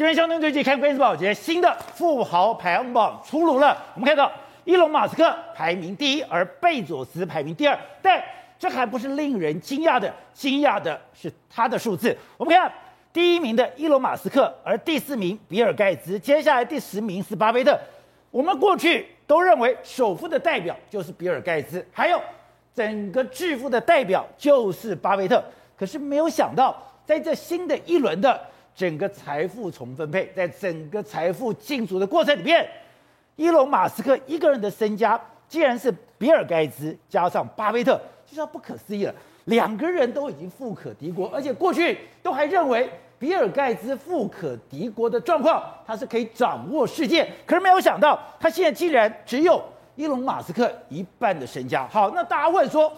今天相对最近看关键报节，新的富豪排行榜出炉了。我们看到伊隆马斯克排名第一，而贝佐斯排名第二。但这还不是令人惊讶的，惊讶的是他的数字。我们看第一名的伊隆马斯克，而第四名比尔盖茨，接下来第十名是巴菲特。我们过去都认为首富的代表就是比尔盖茨，还有整个致富的代表就是巴菲特。可是没有想到，在这新的一轮的整个财富重分配，在整个财富竞逐的过程里面，伊隆马斯克一个人的身家竟然是比尔盖茨加上巴菲特，就叫不可思议了。两个人都已经富可敌国，而且过去都还认为比尔盖茨富可敌国的状况，他是可以掌握世界。可是没有想到，他现在竟然只有伊隆马斯克一半的身家。好，那大家问说。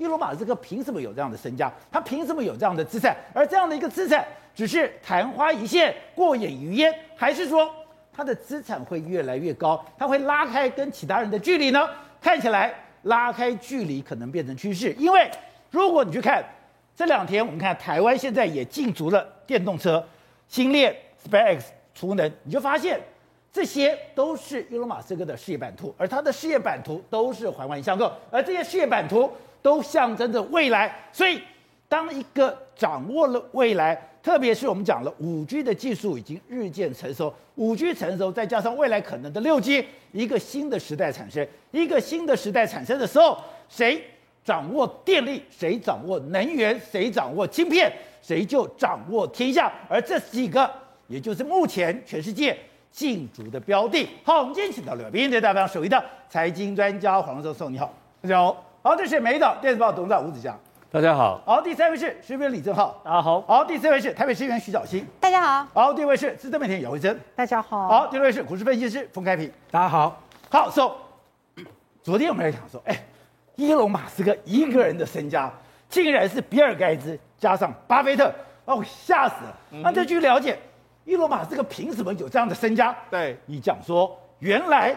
伊隆马斯克凭什么有这样的身家？他凭什么有这样的资产？而这样的一个资产只是昙花一现、过眼云烟，还是说他的资产会越来越高？他会拉开跟其他人的距离呢？看起来拉开距离可能变成趋势，因为如果你去看这两天，我们看台湾现在也进足了电动车，星链、SpaceX、储能，你就发现这些都是伊隆马斯克的事业版图，而他的事业版图都是环环相扣，而这些事业版图。都象征着未来，所以当一个掌握了未来，特别是我们讲了五 G 的技术已经日渐成熟，五 G 成熟，再加上未来可能的六 G，一个新的时代产生，一个新的时代产生的时候，谁掌握电力，谁掌握能源，谁掌握晶片，谁就掌握天下。而这几个，也就是目前全世界竞逐的标的。好，我们今天请到了编辑代表首席的财经专家黄教授，你好，大家好。好，这是美岛电子报董事长吴子嘉，大家好。好，第三位是时评李正浩，大家好。好，第四位是台北市议员徐小新，大家好。好，第五位是资深媒体姚惠珍，大家好。好，第六位是股市分析师冯开平，大家好。好，so, 昨天我们来讲说，哎，伊隆马斯克一个人的身家竟然是比尔盖茨加上巴菲特，把我吓死了。那这据了解，伊隆马斯克凭什么有这样的身家？对，你讲说，原来。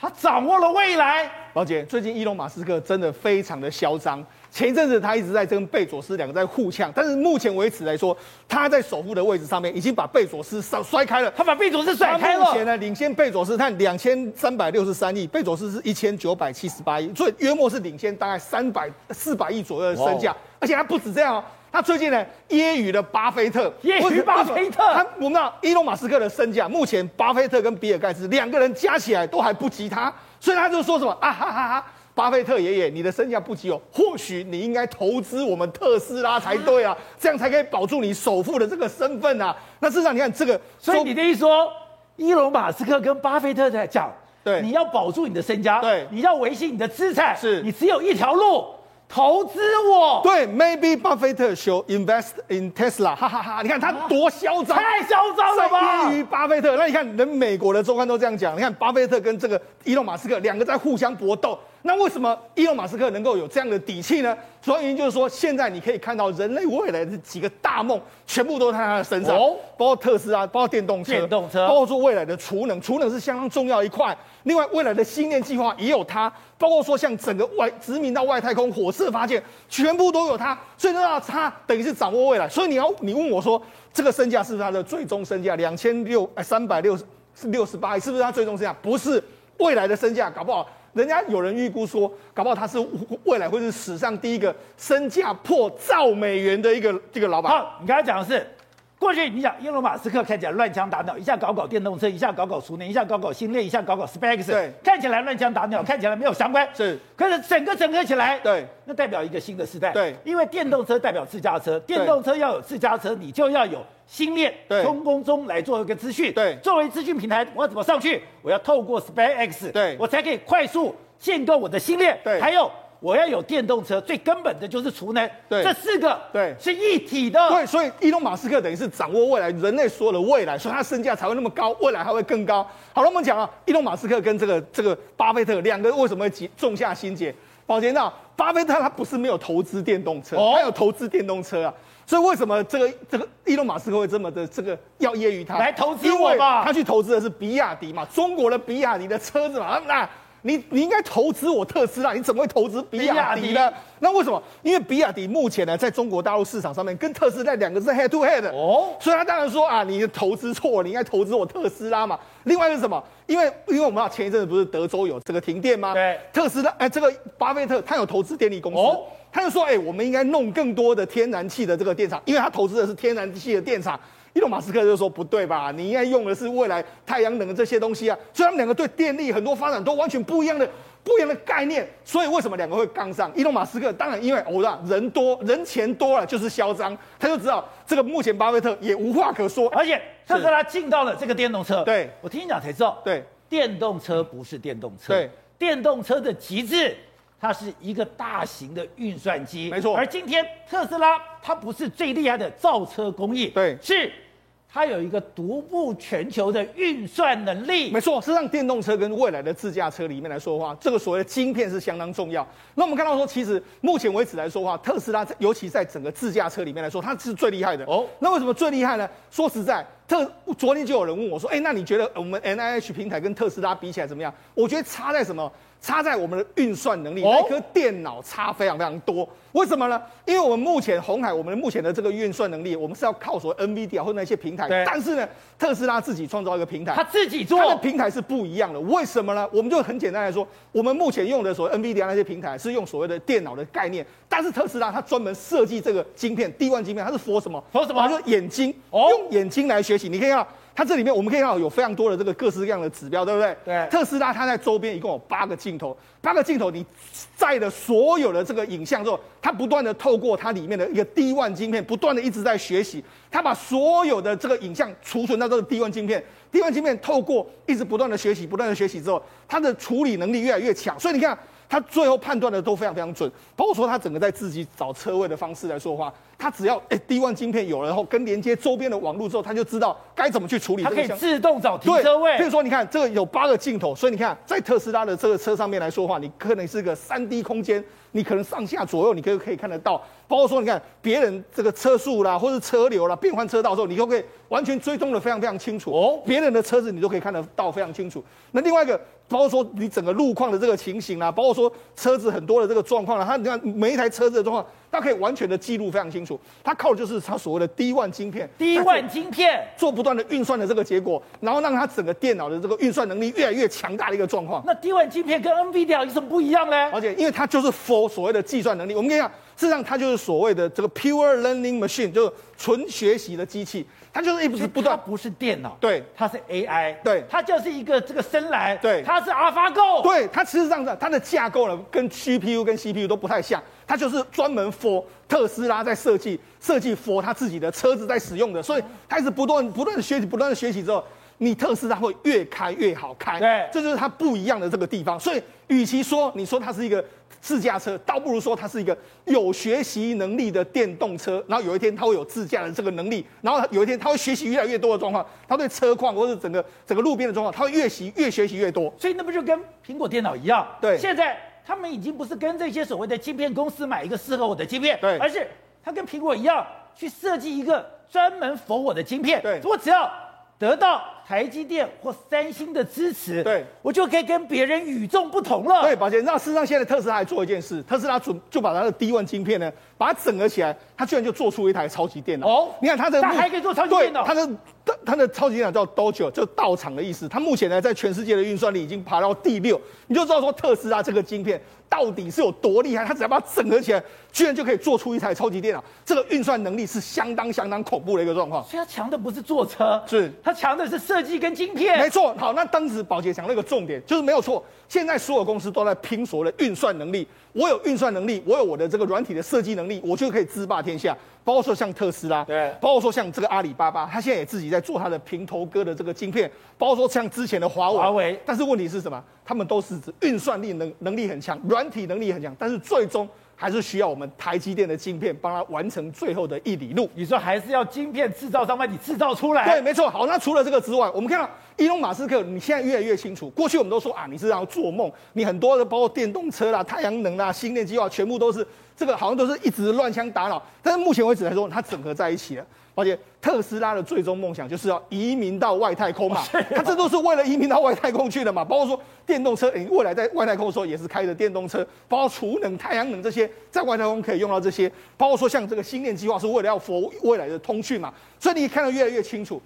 他掌握了未来，宝姐，最近伊隆马斯克真的非常的嚣张。前一阵子他一直在跟贝佐斯两个在互呛，但是目前为止来说，他在首富的位置上面已经把贝佐斯摔摔开了。他把贝佐斯甩开了。目前呢，领先贝佐斯看两千三百六十三亿，贝佐斯是一千九百七十八亿，所以约莫是领先大概三百四百亿左右的身价。而且他不止这样哦。他最近呢，揶揄了巴菲特，揶揄巴菲特。他我们知道，伊隆马斯克的身价，目前巴菲特跟比尔盖茨两个人加起来都还不及他，所以他就说什么啊哈哈哈，巴菲特爷爷，你的身价不及哦，或许你应该投资我们特斯拉才对啊，这样才可以保住你首富的这个身份啊。那事实上，你看这个，所以你的意思说，伊隆马斯克跟巴菲特在讲，对，你要保住你的身家，对，你要维系你的资产，是你只有一条路。投资我，对，maybe 巴菲特 should invest in Tesla，哈哈哈！你看他多嚣张，太嚣张了吧？揶揄巴菲特，那你看，连美国的周刊都这样讲。你看，巴菲特跟这个伊隆马斯克两个在互相搏斗。那为什么伊隆马斯克能够有这样的底气呢？主要原因就是说，现在你可以看到人类未来的几个大梦，全部都在他的身上，哦、包括特斯拉，包括电动车，电动车，包括说未来的储能，储能是相当重要一块。另外，未来的星链计划也有它，包括说像整个外殖民到外太空、火射发现，全部都有它。所以呢，他等于是掌握未来。所以你要你问我说，这个身价是不是他的最终身价？两千六哎三百六十六十八亿，是不是他最终身价？不是，未来的身价搞不好。人家有人预估说，搞不好他是未来会是史上第一个身价破兆美元的一个这个老板。好，你刚才讲的是，过去你想伊隆马斯克看起来乱枪打鸟，一下搞搞电动车，一下搞搞储能，一下搞搞新链，一下搞搞 SpaceX，对，看起来乱枪打鸟，看起来没有相关，是，可是整个整合起来，对，那代表一个新的时代，对，因为电动车代表自驾车，电动车要有自驾车，你就要有。新链从空中来做一个资讯，对，作为资讯平台，我要怎么上去？我要透过 SpaceX，对，我才可以快速建构我的新链，对，还有我要有电动车，最根本的就是储能，对，这四个对是一体的，对，所以伊隆马斯克等于是掌握未来人类所有的未来，所以他身价才会那么高，未来还会更高。好了，我们讲啊，伊隆马斯克跟这个这个巴菲特两个为什么会种下心结？宝杰那巴菲特他不是没有投资电动车，哦、他有投资电动车啊。所以为什么这个这个伊隆马斯克会这么的这个要揶揄他？来投资我吧。他去投资的是比亚迪嘛，中国的比亚迪的车子嘛。那你你应该投资我特斯拉，你怎么会投资比亚迪呢？那为什么？因为比亚迪目前呢，在中国大陆市场上面跟特斯拉两个是 head to head 哦，所以他当然说啊，你投资错了，你应该投资我特斯拉嘛。另外是什么？因为因为我们知道前一阵子不是德州有这个停电吗？对，特斯拉哎，这个巴菲特他有投资电力公司，哦、他就说哎，我们应该弄更多的天然气的这个电厂，因为他投资的是天然气的电厂。伊隆马斯克就说不对吧？你应该用的是未来太阳能的这些东西啊，所以他们两个对电力很多发展都完全不一样的不一样的概念。所以为什么两个会杠上？伊隆马斯克当然因为我知道人多人钱多了就是嚣张，他就知道这个目前巴菲特也无话可说，而且特斯拉进到了这个电动车。对，我听你讲才知道，对，电动车不是电动车，对，电动车的极致，它是一个大型的运算机，没错。而今天特斯拉它不是最厉害的造车工艺，对，是。它有一个独步全球的运算能力，没错。是让，电动车跟未来的自驾车里面来说的话，这个所谓的晶片是相当重要。那我们看到说，其实目前为止来说的话，特斯拉尤其在整个自驾车里面来说，它是最厉害的哦。那为什么最厉害呢？说实在，特昨天就有人问我说，哎，那你觉得我们 NIH 平台跟特斯拉比起来怎么样？我觉得差在什么？差在我们的运算能力，那颗电脑差非常非常多。为什么呢？因为我们目前红海，我们目前的这个运算能力，我们是要靠所谓 NVIDIA 或那些平台。但是呢，特斯拉自己创造一个平台，他自己做，它的平台是不一样的。为什么呢？我们就很简单来说，我们目前用的所谓 NVIDIA 那些平台是用所谓的电脑的概念，但是特斯拉它专门设计这个晶片，D1 晶片，它是 for 什么？for 什么？它是眼睛，用眼睛来学习。你可以看到。它这里面我们可以看到有非常多的这个各式各样的指标，对不对？对。特斯拉它在周边一共有八个镜头，八个镜头你载的所有的这个影像之后，它不断的透过它里面的一个 D1 晶片，不断的一直在学习，它把所有的这个影像储存到这个 D1 晶片，D1 晶片透过一直不断的学习，不断的学习之后，它的处理能力越来越强，所以你看。他最后判断的都非常非常准，包括说他整个在自己找车位的方式来说的话，他只要哎 D1 晶片有了，然后跟连接周边的网络之后，它就知道该怎么去处理。它可以自动找停车位。比如说，你看这个有八个镜头，所以你看在特斯拉的这个车上面来说的话，你可能是个三 D 空间，你可能上下左右你可以可以看得到。包括说，你看别人这个车速啦，或是车流啦，变换车道的时候，你都可以完全追踪的非常非常清楚哦。别人的车子你都可以看得到非常清楚。那另外一个。包括说你整个路况的这个情形啦，包括说车子很多的这个状况啦，它你看每一台车子的状况，它可以完全的记录非常清楚。它靠的就是它所谓的 D1 晶片，D1 晶片做不断的运算的这个结果，然后让它整个电脑的这个运算能力越来越强大的一个状况。那 D1 晶片跟 NVIDIA 有什么不一样呢？而且因为它就是所谓的计算能力，我们跟你讲，事实上它就是所谓的这个 pure learning machine，就是纯学习的机器。它就是一直不断，它不是电脑，对，它是 AI，对，它就是一个这个深蓝，对，它是 AlphaGo，对，它其实上它的架构呢，跟 GPU 跟 CPU 都不太像，它就是专门 for 特斯拉在设计，设计 for 它自己的车子在使用的，所以它一直不断不断的学习，不断的学习之后，你特斯拉会越开越好开，对，这就是它不一样的这个地方，所以与其说你说它是一个。自驾车倒不如说它是一个有学习能力的电动车，然后有一天它会有自驾的这个能力，然后有一天它会学习越来越多的状况，它对车况或者整个整个路边的状况，它会越习越学习越多。所以那不就跟苹果电脑一样？对，现在他们已经不是跟这些所谓的芯片公司买一个适合我的芯片，对，而是它跟苹果一样去设计一个专门 for 我的芯片，对，我只要。得到台积电或三星的支持，对，我就可以跟别人与众不同了。对，宝杰，那事实上现在特斯拉还做一件事，特斯拉准就把它的 D1 晶片呢，把它整合起来，它居然就做出一台超级电脑。哦，你看它的，它还可以做超级电脑。它的它它的超级电脑叫 Dojo，就道场的意思。它目前呢，在全世界的运算力已经爬到第六，你就知道说特斯拉这个晶片。到底是有多厉害？他只要把它整合起来，居然就可以做出一台超级电脑。这个运算能力是相当相当恐怖的一个状况。所以他强的不是坐车，是他强的是设计跟晶片。没错。好，那当时宝洁讲了一个重点，就是没有错。现在所有公司都在拼所谓的运算能力。我有运算能力，我有我的这个软体的设计能力，我就可以制霸天下。包括说像特斯拉，对，包括说像这个阿里巴巴，他现在也自己在做他的平头哥的这个晶片。包括说像之前的华为，华为，但是问题是什么？他们都是指运算力能能力很强，软体能力很强，但是最终。还是需要我们台积电的晶片帮他完成最后的一里路。你说还是要晶片制造商帮你制造出来？对，没错。好，那除了这个之外，我们看到伊隆马斯克，你现在越来越清楚。过去我们都说啊，你是要做梦，你很多的包括电动车啦、太阳能啦、新电计划，全部都是这个好像都是一直乱枪打鸟。但是目前为止来说，它整合在一起了。而且特斯拉的最终梦想就是要移民到外太空嘛，他这都是为了移民到外太空去的嘛。包括说电动车，你未来在外太空的时候也是开着电动车，包括储能、太阳能这些，在外太空可以用到这些。包括说像这个星链计划是为了要服务未来的通讯嘛，所以你看得越来越清楚。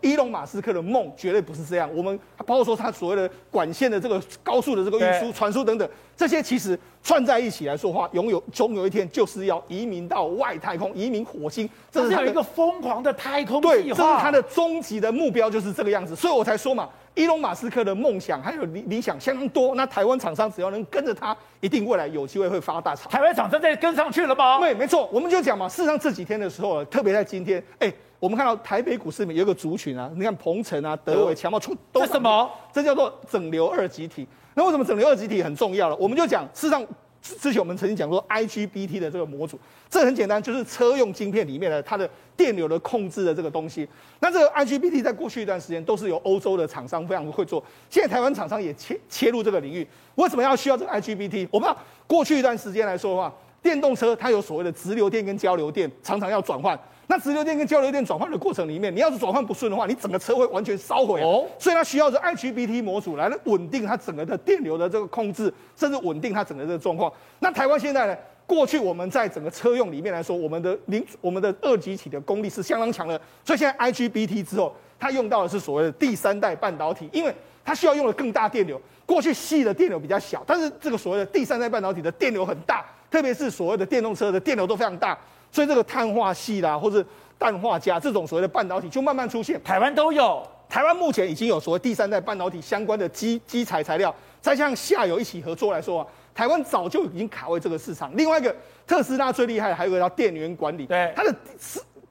伊隆马斯克的梦绝对不是这样。我们包括说他所谓的管线的这个高速的这个运输、传输等等，这些其实串在一起来说话，拥有终有一天就是要移民到外太空，移民火星。这是有一个疯狂的太空计划。对，这是他的终极的目标，就是这个样子。所以我才说嘛，伊隆马斯克的梦想还有理理想相当多。那台湾厂商只要能跟着他，一定未来有机会会发大财。台湾厂商在跟上去了吗？对，没错。我们就讲嘛，事实上这几天的时候，特别在今天，哎。我们看到台北股市里面有一个族群啊，你看鹏程啊、德伟、强茂出都什么？这叫做整流二极体。那为什么整流二极体很重要了？我们就讲，事实上之前我们曾经讲过 IGBT 的这个模组，这很简单，就是车用晶片里面的它的电流的控制的这个东西。那这个 IGBT 在过去一段时间都是由欧洲的厂商非常会做，现在台湾厂商也切切入这个领域。为什么要需要这个 IGBT？我们过去一段时间来说的话，电动车它有所谓的直流电跟交流电，常常要转换。那直流电跟交流电转换的过程里面，你要是转换不顺的话，你整个车会完全烧毁哦。所以它需要是 IGBT 模组来稳定它整个的电流的这个控制，甚至稳定它整个这个状况。那台湾现在呢？过去我们在整个车用里面来说，我们的零我们的二极体的功力是相当强的。所以现在 IGBT 之后，它用到的是所谓的第三代半导体，因为它需要用的更大电流。过去细的电流比较小，但是这个所谓的第三代半导体的电流很大，特别是所谓的电动车的电流都非常大。所以这个碳化系啦，或者氮化镓这种所谓的半导体就慢慢出现，台湾都有。台湾目前已经有所谓第三代半导体相关的基基材材料，再加上下游一起合作来说啊，台湾早就已经卡位这个市场。另外一个特斯拉最厉害的还有一个叫电源管理，对它的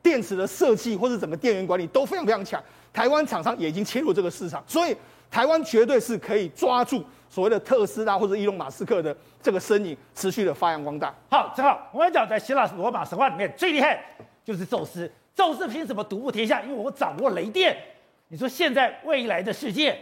电池的设计或者整个电源管理都非常非常强。台湾厂商也已经切入这个市场，所以台湾绝对是可以抓住所谓的特斯拉或者伊隆马斯克的这个身影，持续的发扬光大。好，正好我们讲在希腊罗马神话里面最厉害就是宙斯。宙斯凭什么独步天下？因为我掌握雷电。你说现在未来的世界，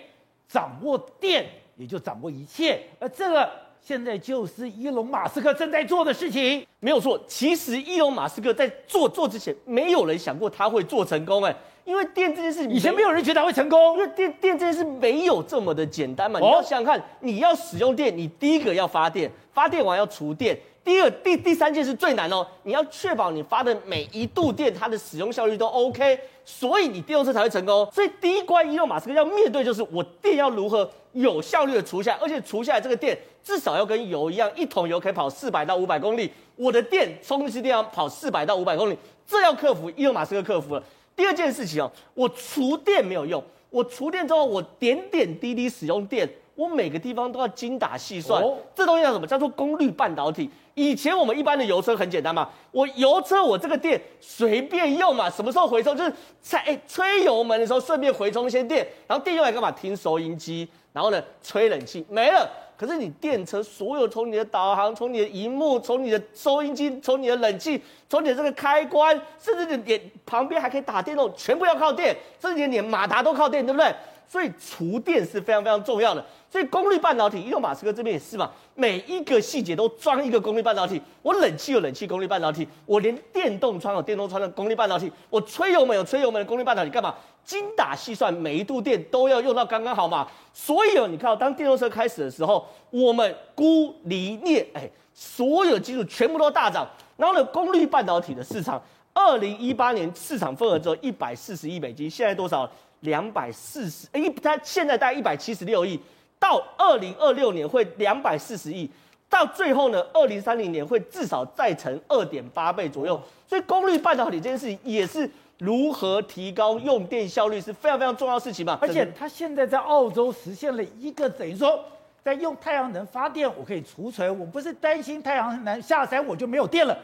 掌握电也就掌握一切，而这个现在就是伊隆马斯克正在做的事情，没有错。其实伊隆马斯克在做做之前，没有人想过他会做成功，哎，因为电这件事以前没有人觉得他会成功，因为电电这件事没有这么的简单嘛。你要想想看，你要使用电，你第一个要发电，发电完要储电。第二、第第三件事最难哦，你要确保你发的每一度电，它的使用效率都 OK，所以你电动车才会成功。所以第一关，伊隆马斯克要面对就是我电要如何有效率的储下，而且储下来这个电至少要跟油一样，一桶油可以跑四百到五百公里，我的电充气电要跑四百到五百公里，这要克服，伊隆马斯克克服了。第二件事情哦，我储电没有用，我除电之后我点点滴滴使用电。我每个地方都要精打细算，哦、这东西叫什么？叫做功率半导体。以前我们一般的油车很简单嘛，我油车我这个电随便用嘛，什么时候回充就是在哎吹油门的时候顺便回充一些电，然后电用来干嘛？听收音机，然后呢吹冷气没了。可是你电车所有从你的导航、从你的荧幕、从你的收音机、从你的冷气、从你的这个开关，甚至你连旁边还可以打电动，全部要靠电，甚至连连马达都靠电，对不对？所以储电是非常非常重要的。所以功率半导体，伊隆马斯克这边也是嘛，每一个细节都装一个功率半导体。我冷气有冷气功率半导体，我连电动窗有电动窗的功率半导体，我吹油门有吹油门的功率半导体，干嘛？精打细算，每一度电都要用到刚刚好嘛。所以哦，你看到当电动车开始的时候，我们鈷、锂、镍，哎，所有技术全部都大涨。然后呢，功率半导体的市场，二零一八年市场份额只有一百四十亿美金，现在多少？两百四十，一，它现在大概一百七十六亿，到二零二六年会两百四十亿，到最后呢，二零三零年会至少再乘二点八倍左右。所以功率半导体这件事情也是如何提高用电效率是非常非常重要的事情嘛。而且它现在在澳洲实现了一个等于说，在用太阳能发电，我可以储存，我不是担心太阳能下山我就没有电了。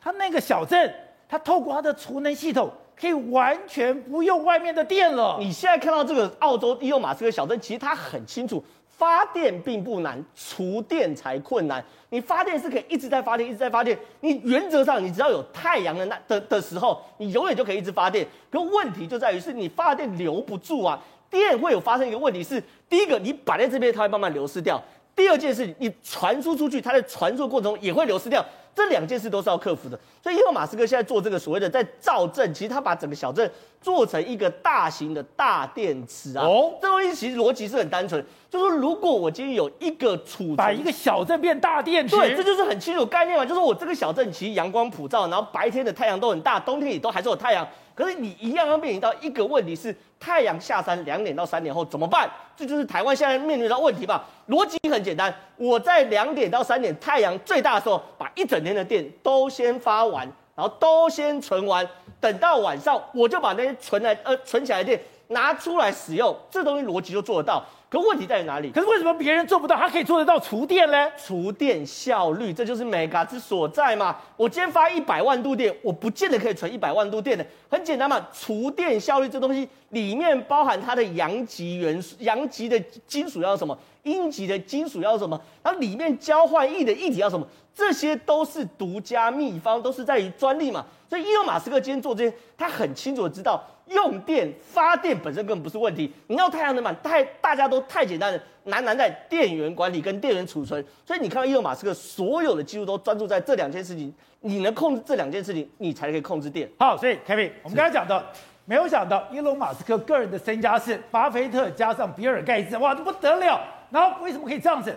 它那个小镇，它透过它的储能系统。可以完全不用外面的电了。你现在看到这个澳洲伊隆马斯克小镇，其实他很清楚，发电并不难，储电才困难。你发电是可以一直在发电，一直在发电。你原则上，你只要有太阳的那的的时候，你永远就可以一直发电。可问题就在于是你发电留不住啊，电会有发生一个问题是，第一个你摆在这边，它会慢慢流失掉；第二件事，你传输出去，它在传输过程中也会流失掉。这两件事都是要克服的。所以，伊隆马斯克现在做这个所谓的在造镇，其实他把整个小镇做成一个大型的大电池啊。哦，这东西其实逻辑是很单纯，就是说如果我今天有一个储，把一个小镇变大电池，对，这就是很清楚概念嘛。就是我这个小镇其实阳光普照，然后白天的太阳都很大，冬天也都还是有太阳。可是你一样要面临到一个问题是，太阳下山两点到三点后怎么办？这就是台湾现在面临到问题吧。逻辑很简单，我在两点到三点太阳最大的时候，把一整天的电都先发完，然后都先存完，等到晚上我就把那些存来呃存起来的电拿出来使用，这东西逻辑就做得到。可问题在于哪里？可是为什么别人做不到，他可以做得到储电呢？储电效率，这就是 Mega 之所在嘛。我今天发一百万度电，我不见得可以存一百万度电的。很简单嘛，储电效率这东西里面包含它的阳极元素，阳极的金属要什么，阴极的金属要什么，它里面交换液的液体要什么，这些都是独家秘方，都是在于专利嘛。所以伊隆马斯克今天做这些，他很清楚的知道。用电发电本身根本不是问题，你要太阳能板太大家都太简单了，难难在电源管理跟电源储存。所以你看到伊隆马斯克所有的技术都专注在这两件事情，你能控制这两件事情，你才可以控制电。好，所以 Kevin，我们刚才讲到，没有想到伊隆马斯克个人的身家是巴菲特加上比尔盖茨，哇，这不得了。然后为什么可以这样子？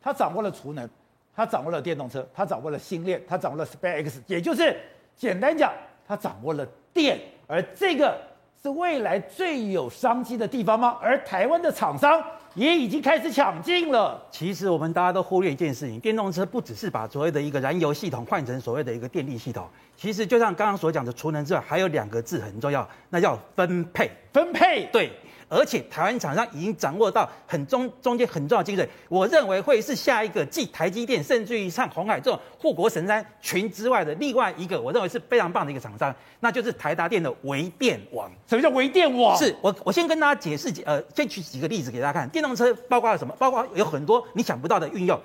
他掌握了储能，他掌握了电动车，他掌握了星链，他掌握了 SpaceX，也就是简单讲，他掌握了电，而这个。是未来最有商机的地方吗？而台湾的厂商也已经开始抢进了。其实我们大家都忽略一件事情：电动车不只是把所谓的一个燃油系统换成所谓的一个电力系统。其实就像刚刚所讲的除能之外，还有两个字很重要，那叫分配。分配，对。而且台湾厂商已经掌握到很中中间很重要的精髓，我认为会是下一个继台积电，甚至于像红海这种护国神山群之外的另外一个，我认为是非常棒的一个厂商，那就是台达电的微电网。什么叫微电网？是我我先跟大家解释，呃，先举几个例子给大家看。电动车包括了什么？包括有很多你想不到的运用。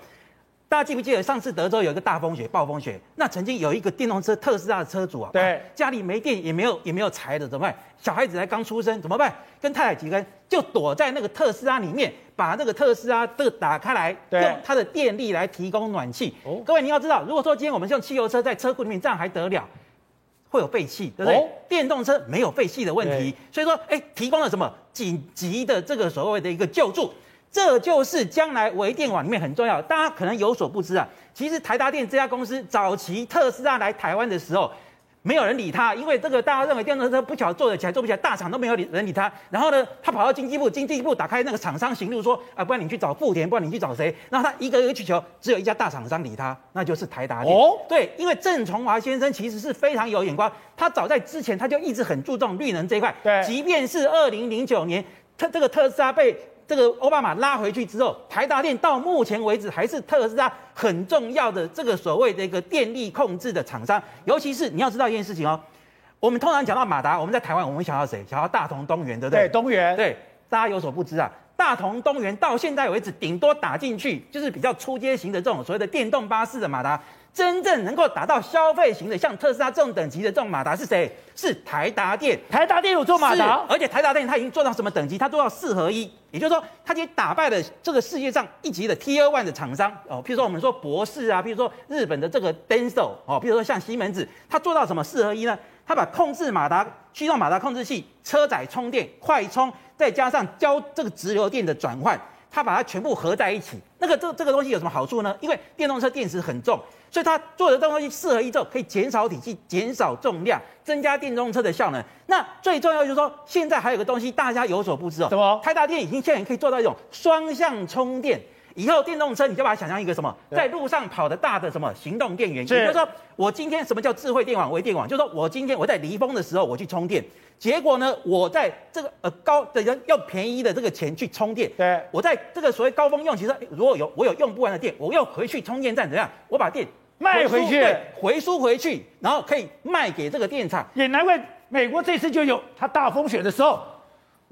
大家记不记得上次德州有一个大风雪、暴风雪？那曾经有一个电动车特斯拉的车主啊，对，家里没电也没有也没有柴的怎么办？小孩子才刚出生怎么办？跟太太几个人就躲在那个特斯拉里面，把那个特斯拉这个打开来，用它的电力来提供暖气。哦，各位你要知道，如果说今天我们用汽油车在车库里面，这样还得了？会有废气，对不对？哦，电动车没有废气的问题，所以说，哎，提供了什么紧急的这个所谓的一个救助。这就是将来微电网里面很重要，大家可能有所不知啊。其实台达电这家公司早期特斯拉来台湾的时候，没有人理他，因为这个大家认为电动车不巧做得起来，做不起来，大厂都没有人理他。然后呢，他跑到经济部，经济部打开那个厂商行录，说啊，不然你去找富田，不然你去找谁？然后他一个一个去求，只有一家大厂商理他，那就是台达电。哦，对，因为郑崇华先生其实是非常有眼光，他早在之前他就一直很注重绿能这一块。对，即便是二零零九年，特这个特斯拉被。这个奥巴马拉回去之后，台达电到目前为止还是特斯拉很重要的这个所谓的一个电力控制的厂商。尤其是你要知道一件事情哦，我们通常讲到马达，我们在台湾我们想到谁？想到大同、东元，对不对？对，东元。对，大家有所不知啊，大同、东元到现在为止，顶多打进去就是比较初阶型的这种所谓的电动巴士的马达。真正能够达到消费型的，像特斯拉这种等级的这种马达是谁？是台达电。台达电有做马达，而且台达电它已经做到什么等级？它做到四合一，也就是说，它已经打败了这个世界上一级的 Tier One 的厂商哦。譬如说我们说博世啊，譬如说日本的这个 Denso 哦，譬如说像西门子，它做到什么四合一呢？它把控制马达、驱动马达控制器、车载充电、快充，再加上交这个直流电的转换，它把它全部合在一起。那个这这个东西有什么好处呢？因为电动车电池很重。所以它做的这东西四合一之后，可以减少体积、减少重量，增加电动车的效能。那最重要就是说，现在还有个东西大家有所不知哦。什么？台达电已经现在可以做到一种双向充电。以后电动车你就把它想象一个什么，在路上跑的大的什么行动电源。也就是说，我今天什么叫智慧电网、微电网？就是说我今天我在离峰的时候我去充电，结果呢，我在这个呃高的人要便宜的这个钱去充电。对，我在这个所谓高峰用，其实如果有我有用不完的电，我又回去充电站怎样？我把电。卖回去，回输回去，然后可以卖给这个电厂。也难怪美国这次就有，它大风雪的时候，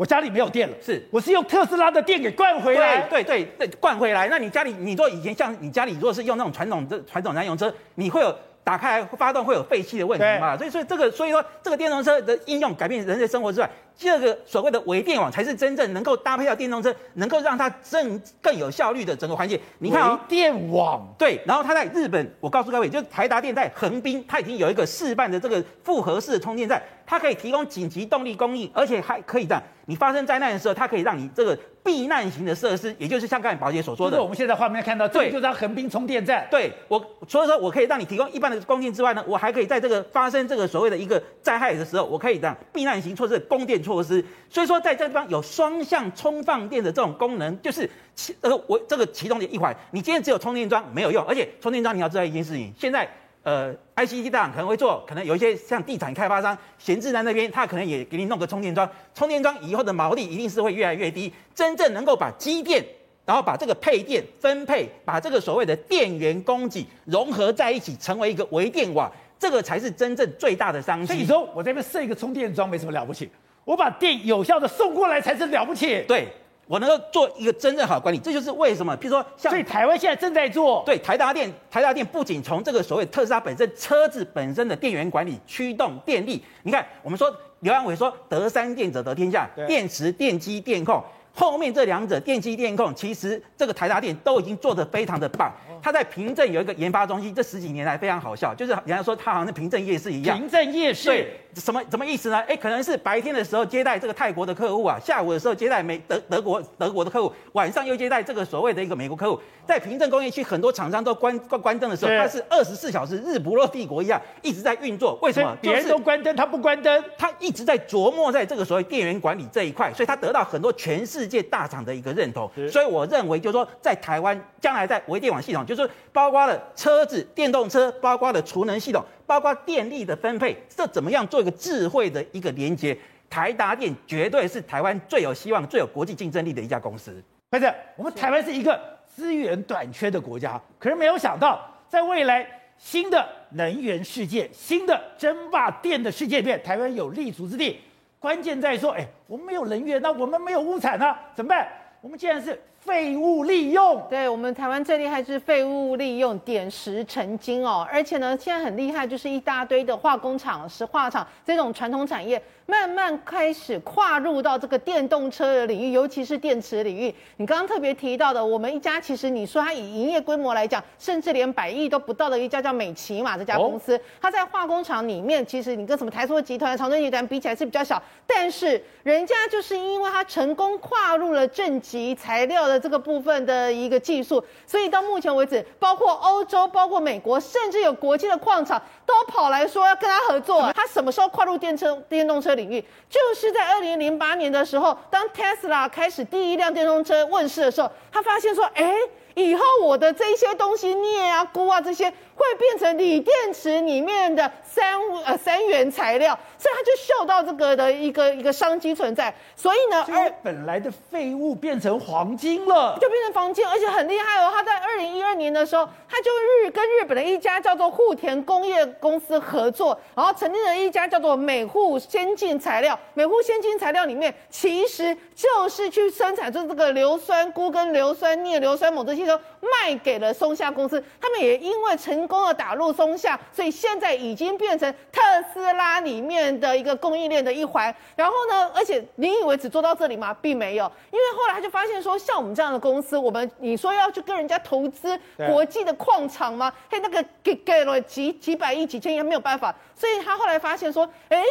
我家里没有电了，是，我是用特斯拉的电给灌回来。对对对，灌回来。那你家里，你说以前像你家里如果是用那种传统的传统燃油车，你会有打开来发动会有废气的问题嘛？所以所以这个所以说这个电动车的应用改变人类生活之外，这个所谓的微电网才是真正能够搭配到电动车，能够让它更更有效率的整个环节。你看、哦，微电网对，然后它在日本，我告诉各位，就是台达电在横滨，它已经有一个示范的这个复合式的充电站，它可以提供紧急动力供应，而且还可以让你发生灾难的时候，它可以让你这个避难型的设施，也就是像刚才宝姐所说的，就是我们现在画面看到，对，就是它横滨充电站。对我除了说我可以让你提供一般的供电之外呢，我还可以在这个发生这个所谓的一个灾害的时候，我可以让避难型措施、供电措施。所以说，在这地方有双向充放电的这种功能，就是启呃我这个启动的一环。你今天只有充电桩没有用，而且充电桩你要知道一件事情，现在呃 ICT 大厂可能会做，可能有一些像地产开发商闲置在那边，他可能也给你弄个充电桩。充电桩以后的毛利一定是会越来越低，真正能够把机电，然后把这个配电分配，把这个所谓的电源供给融合在一起，成为一个微电网，这个才是真正最大的商机。所以说我这边设一个充电桩没什么了不起。我把电有效的送过来才是了不起。对，我能够做一个真正好的管理，这就是为什么。譬如说，像所以台湾现在正在做。对，台达电，台达电不仅从这个所谓特斯拉本身车子本身的电源管理、驱动电力，你看，我们说刘安伟说得三电者得天下，电池、电机、电控，后面这两者电机电控，其实这个台达电都已经做得非常的棒。他在平镇有一个研发中心，这十几年来非常好笑，就是人家说他好像是平镇夜市一样。平镇夜市。对。什么什么意思呢？哎，可能是白天的时候接待这个泰国的客户啊，下午的时候接待美德德国德国的客户，晚上又接待这个所谓的一个美国客户。在平镇工业区，很多厂商都关关关灯的时候，它是二十四小时日不落帝国一样一直在运作。为什么？别人都关灯，他不关灯，他一直在琢磨在这个所谓电源管理这一块，所以他得到很多全世界大厂的一个认同。所以我认为，就是说在台湾将来在微电网系统，就是说包括了车子、电动车，包括了储能系统。包括电力的分配，这怎么样做一个智慧的一个连接？台达电绝对是台湾最有希望、最有国际竞争力的一家公司。不是，我们台湾是一个资源短缺的国家，可是没有想到，在未来新的能源世界、新的争霸电的世界里面，台湾有立足之地。关键在说，哎，我们没有能源，那我们没有物产呢，怎么办？我们既然是。废物利用，对，我们台湾最厉害就是废物利用，点石成金哦。而且呢，现在很厉害，就是一大堆的化工厂、石化厂这种传统产业，慢慢开始跨入到这个电动车的领域，尤其是电池领域。你刚刚特别提到的，我们一家其实你说它以营业规模来讲，甚至连百亿都不到的一家叫美琪嘛这家公司，它在化工厂里面，其实你跟什么台塑集团、长春集团比起来是比较小，但是人家就是因为它成功跨入了正极材料的这个部分的一个技术，所以到目前为止，包括欧洲、包括美国，甚至有国际的矿场都跑来说要跟他合作。他什么时候跨入电车、电动车领领域？就是在二零零八年的时候，当 Tesla 开始第一辆电动车问世的时候，他发现说，哎，以后我的这些东西，镍啊、钴啊这些，会变成锂电池里面的三呃三元材料。所以他就嗅到这个的一个一个商机存在，所以呢，而本来的废物变成黄金了，就变成黄金，而且很厉害哦。他在二零一二年的时候，他就日跟日本的一家叫做户田工业公司合作，然后成立了一家叫做美户先进材料。美户先进材料里面其实就是去生产出这个硫酸钴跟硫酸镍、硫酸锰这些，都卖给了松下公司。他们也因为成功的打入松下，所以现在已经变成特斯拉里面。的一个供应链的一环，然后呢，而且你以为只做到这里吗？并没有，因为后来他就发现说，像我们这样的公司，我们你说要去跟人家投资国际的矿场吗？嘿，那个给给了几几百亿、几千亿没有办法，所以他后来发现说，哎，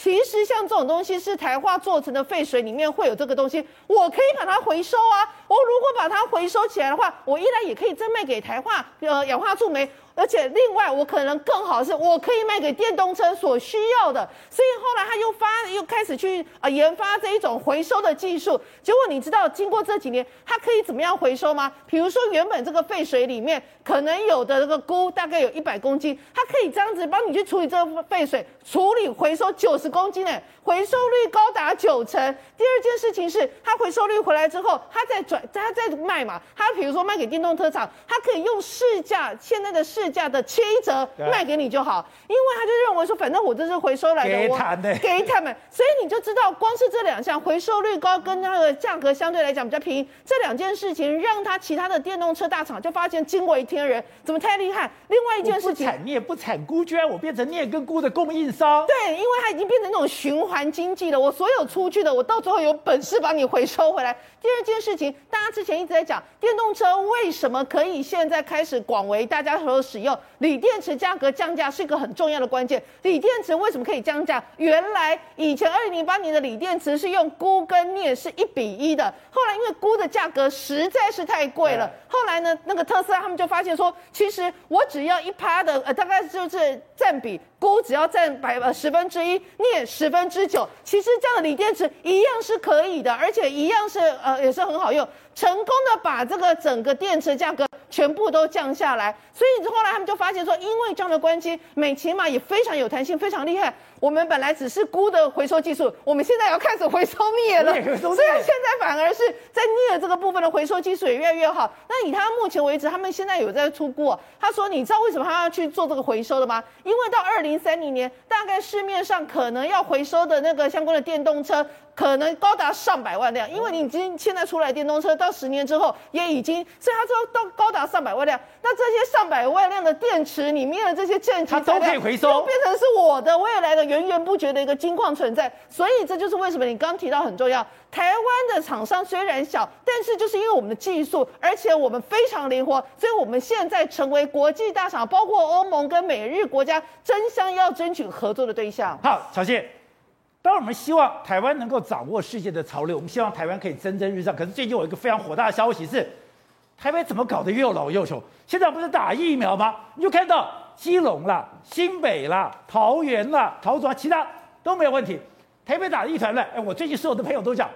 其实像这种东西是台化做成的废水里面会有这个东西，我可以把它回收啊。我如果把它回收起来的话，我依然也可以再卖给台化呃氧化触媒。而且另外，我可能更好是，我可以卖给电动车所需要的。所以后来他又发，又开始去啊研发这一种回收的技术。结果你知道，经过这几年，它可以怎么样回收吗？比如说，原本这个废水里面可能有的这个钴大概有一百公斤，它可以这样子帮你去处理这个废水，处理回收九十公斤诶，回收率高达九成。第二件事情是，它回收率回来之后，它再转，它再卖嘛。它比如说卖给电动车厂，它可以用市价现在的市。价的七折卖给你就好，因为他就认为说，反正我这是回收来的，我给他们，所以你就知道，光是这两项回收率高跟那个价格相对来讲比较便宜，这两件事情让他其他的电动车大厂就发现惊为天人，怎么太厉害？另外一件事情，产镍不产钴，居然我变成镍跟钴的供应商。对，因为它已经变成那种循环经济的，我所有出去的，我到最后有本事把你回收回来。第二件事情，大家之前一直在讲电动车为什么可以现在开始广为大家所使用，锂电池价格降价是一个很重要的关键。锂电池为什么可以降价？原来以前二零零八年的锂电池是用钴跟镍是一比一的，后来因为钴的价格实在是太贵了，后来呢，那个特斯拉他们就发现说，其实我只要一趴的呃，大概就是占比。钴只要占百呃十分之一，镍十分之九，其实这样的锂电池一样是可以的，而且一样是呃也是很好用，成功的把这个整个电池价格全部都降下来。所以后来他们就发现说，因为这样的关系，美骑马也非常有弹性，非常厉害。我们本来只是估的回收技术，我们现在要开始回收镍 了，所以现在反而是在镍这个部分的回收技术也越来越好。那以他目前为止，他们现在有在出鈷，他说你知道为什么他要去做这个回收的吗？因为到二零。零三零年，大概市面上可能要回收的那个相关的电动车，可能高达上百万辆。因为你已经现在出来电动车，到十年之后也已经，所以它说到高达上百万辆。那这些上百万辆的电池里面的这些正极，它都可以回收，就变成是我的未来的源源不绝的一个金矿存在。所以这就是为什么你刚刚提到很重要。台湾的厂商虽然小，但是就是因为我们的技术，而且我们非常灵活，所以我们现在成为国际大厂，包括欧盟跟美日国家争相要争取合作的对象。好，小谢，当然我们希望台湾能够掌握世界的潮流，我们希望台湾可以蒸蒸日上。可是最近有一个非常火大的消息是，台湾怎么搞得又老又穷？现在不是打疫苗吗？你就看到基隆啦、新北啦、桃园啦、桃园，其他都没有问题。台北打了一团乱，哎，我最近所有的朋友都讲，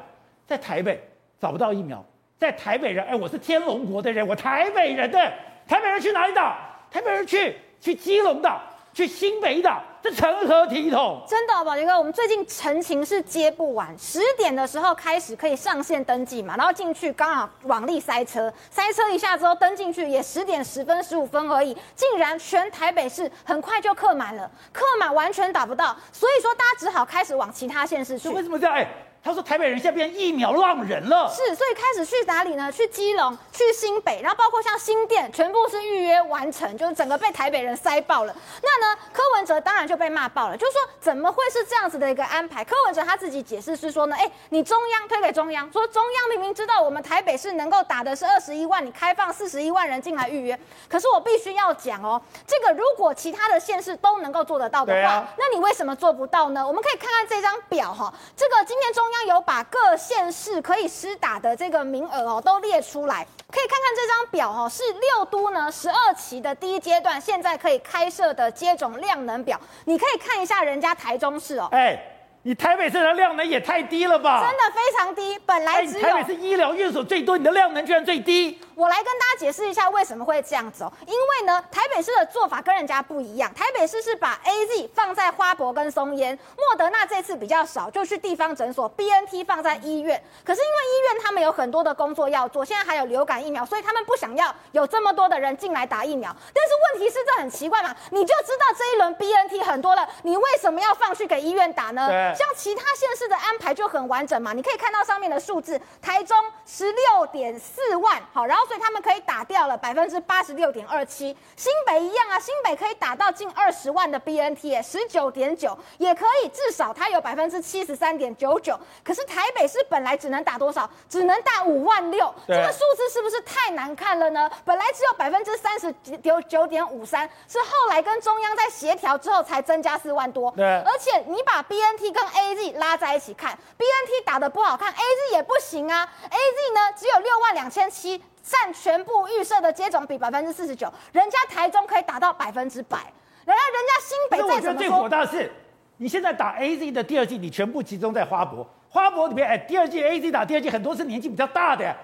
在台北找不到疫苗，在台北人，哎，我是天龙国的人，我台北人的，台北人去哪里打？台北人去去基隆打，去新北打。这成何体统？真的，宝杰哥，我们最近陈情是接不完，十点的时候开始可以上线登记嘛，然后进去刚好网力塞车，塞车一下之后登进去也十点十分十五分而已，竟然全台北市很快就客满了，客满完全打不到，所以说大家只好开始往其他县市去。为什么这样？哎。他说：“台北人现在变成疫苗浪人了，是，所以开始去哪里呢？去基隆，去新北，然后包括像新店，全部是预约完成，就是整个被台北人塞爆了。那呢，柯文哲当然就被骂爆了，就是说怎么会是这样子的一个安排？柯文哲他自己解释是说呢，哎，你中央推给中央，说中央明明知道我们台北市能够打的是二十一万，你开放四十一万人进来预约，可是我必须要讲哦，这个如果其他的县市都能够做得到的话，啊、那你为什么做不到呢？我们可以看看这张表哈，这个今天中。将有把各县市可以施打的这个名额哦都列出来，可以看看这张表哦，是六都呢十二期的第一阶段现在可以开设的接种量能表，你可以看一下人家台中市哦，哎。你台北市的量能也太低了吧？真的非常低，本来只有、台北是医疗院所最多，你的量能居然最低。我来跟大家解释一下为什么会这样走哦，因为呢，台北市的做法跟人家不一样，台北市是把 AZ 放在花博跟松烟，莫德纳这次比较少，就去地方诊所，BNT 放在医院。可是因为医院他们有很多的工作要做，现在还有流感疫苗，所以他们不想要有这么多的人进来打疫苗。但是问题是这很奇怪嘛，你就知道这一轮 BNT 很多了，你为什么要放去给医院打呢？像其他县市的安排就很完整嘛，你可以看到上面的数字，台中十六点四万，好，然后所以他们可以打掉了百分之八十六点二七，新北一样啊，新北可以打到近二十万的 BNT，十九点九，也可以至少它有百分之七十三点九九，可是台北市本来只能打多少？只能打五万六，这个数字是不是太难看了呢？本来只有百分之三十九九点五三，是后来跟中央在协调之后才增加四万多，对，而且你把 BNT 跟 AZ 拉在一起看，B N T 打的不好看，A Z 也不行啊。A Z 呢只有六万两千七，占全部预设的接种比百分之四十九，人家台中可以打到百分之百，然后人家新北再怎么说？最火大的是，你现在打 A Z 的第二季，你全部集中在花博，花博里面，哎，第二季 A Z 打第二季，很多是年纪比较大的，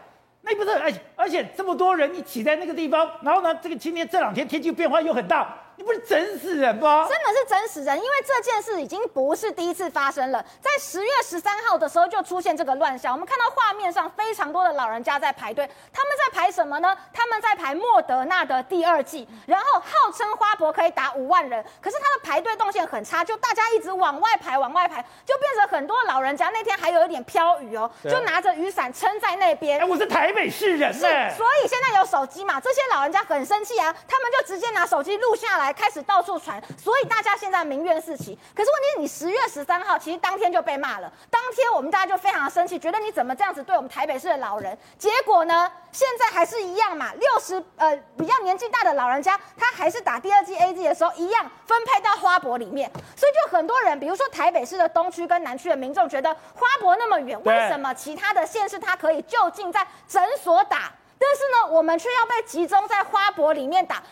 那不是？而且而且这么多人，一起在那个地方，然后呢，这个今天这两天天气变化又很大。你不是整死人吗？真的是整死人，因为这件事已经不是第一次发生了。在十月十三号的时候就出现这个乱象，我们看到画面上非常多的老人家在排队，他们在排什么呢？他们在排莫德纳的第二季，然后号称花博可以打五万人，可是他的排队动线很差，就大家一直往外排，往外排，就变成很多老人家那天还有一点飘雨哦，就拿着雨伞撑在那边。哎，我是台北市人呢，所以现在有手机嘛，这些老人家很生气啊，他们就直接拿手机录下来，开始到处传，所以大家现在民怨四起。可是问题是，你十月十三号其实当天就被骂了，当天我们大家就非常的生气，觉得你怎么这样子对我们台北市的老人？结果呢，现在还是一样嘛，六十呃比较年纪大的老人家，他还是打第二剂 AZ 的时候一样分配到花博里面，所以就很多人，比如说台北市的东区跟南区的民众觉得花博那么远，为什么其他的县市他可以就近在诊所打？但是呢，我们却要被集中在花博里面打。